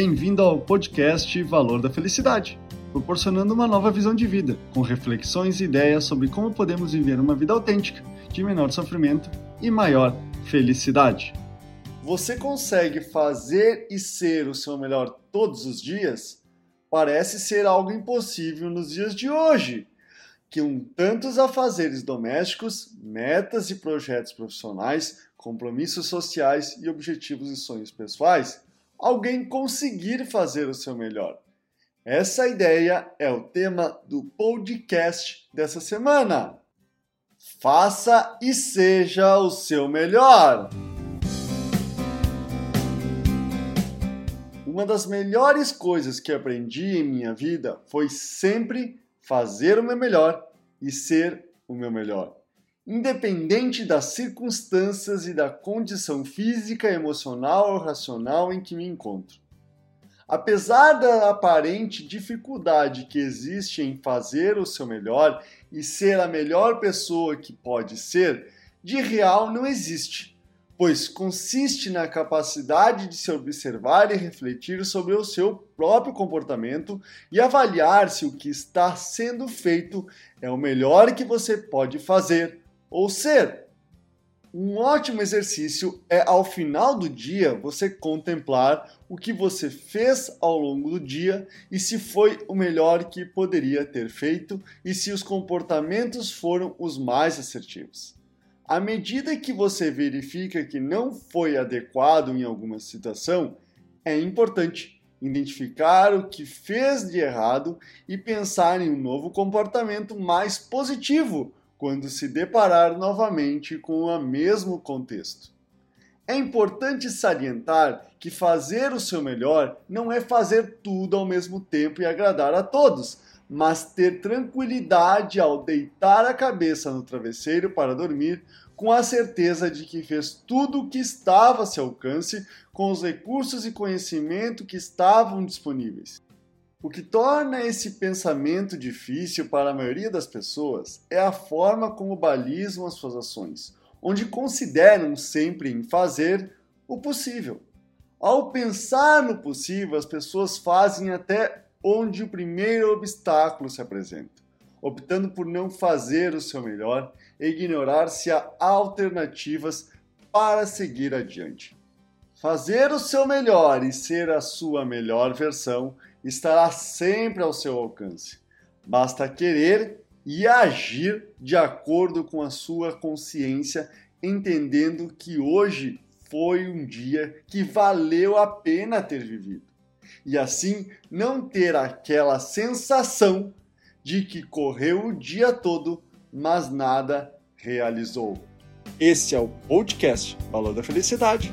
Bem-vindo ao podcast Valor da Felicidade, proporcionando uma nova visão de vida, com reflexões e ideias sobre como podemos viver uma vida autêntica, de menor sofrimento e maior felicidade. Você consegue fazer e ser o seu melhor todos os dias? Parece ser algo impossível nos dias de hoje, que um tantos afazeres domésticos, metas e projetos profissionais, compromissos sociais e objetivos e sonhos pessoais, alguém conseguir fazer o seu melhor. Essa ideia é o tema do podcast dessa semana. Faça e seja o seu melhor. Uma das melhores coisas que aprendi em minha vida foi sempre fazer o meu melhor e ser o meu melhor, independente das circunstâncias e da condição física, emocional ou racional em que me encontro. Apesar da aparente dificuldade que existe em fazer o seu melhor e ser a melhor pessoa que pode ser, de real não existe pois consiste na capacidade de se observar e refletir sobre o seu próprio comportamento e avaliar se o que está sendo feito é o melhor que você pode fazer ou ser. Um ótimo exercício é, ao final do dia, você contemplar o que você fez ao longo do dia e se foi o melhor que poderia ter feito e se os comportamentos foram os mais assertivos. À medida que você verifica que não foi adequado em alguma situação, é importante identificar o que fez de errado e pensar em um novo comportamento mais positivo quando se deparar novamente com o mesmo contexto. É importante salientar que fazer o seu melhor não é fazer tudo ao mesmo tempo e agradar a todos, mas ter tranquilidade ao deitar a cabeça no travesseiro para dormir, com a certeza de que fez tudo o que estava a seu alcance com os recursos e conhecimento que estavam disponíveis. O que torna esse pensamento difícil para a maioria das pessoas é a forma como balizam as suas ações, onde consideram sempre em fazer o possível. Ao pensar no possível, as pessoas fazem até onde o primeiro obstáculo se apresenta, optando por não fazer o seu melhor e ignorar se há alternativas para seguir adiante. Fazer o seu melhor e ser a sua melhor versão estará sempre ao seu alcance. Basta querer e agir de acordo com a sua consciência, entendendo que hoje foi um dia que valeu a pena ter vivido e assim não ter aquela sensação de que correu o dia todo, mas nada realizou. Esse é o podcast Valor da Felicidade.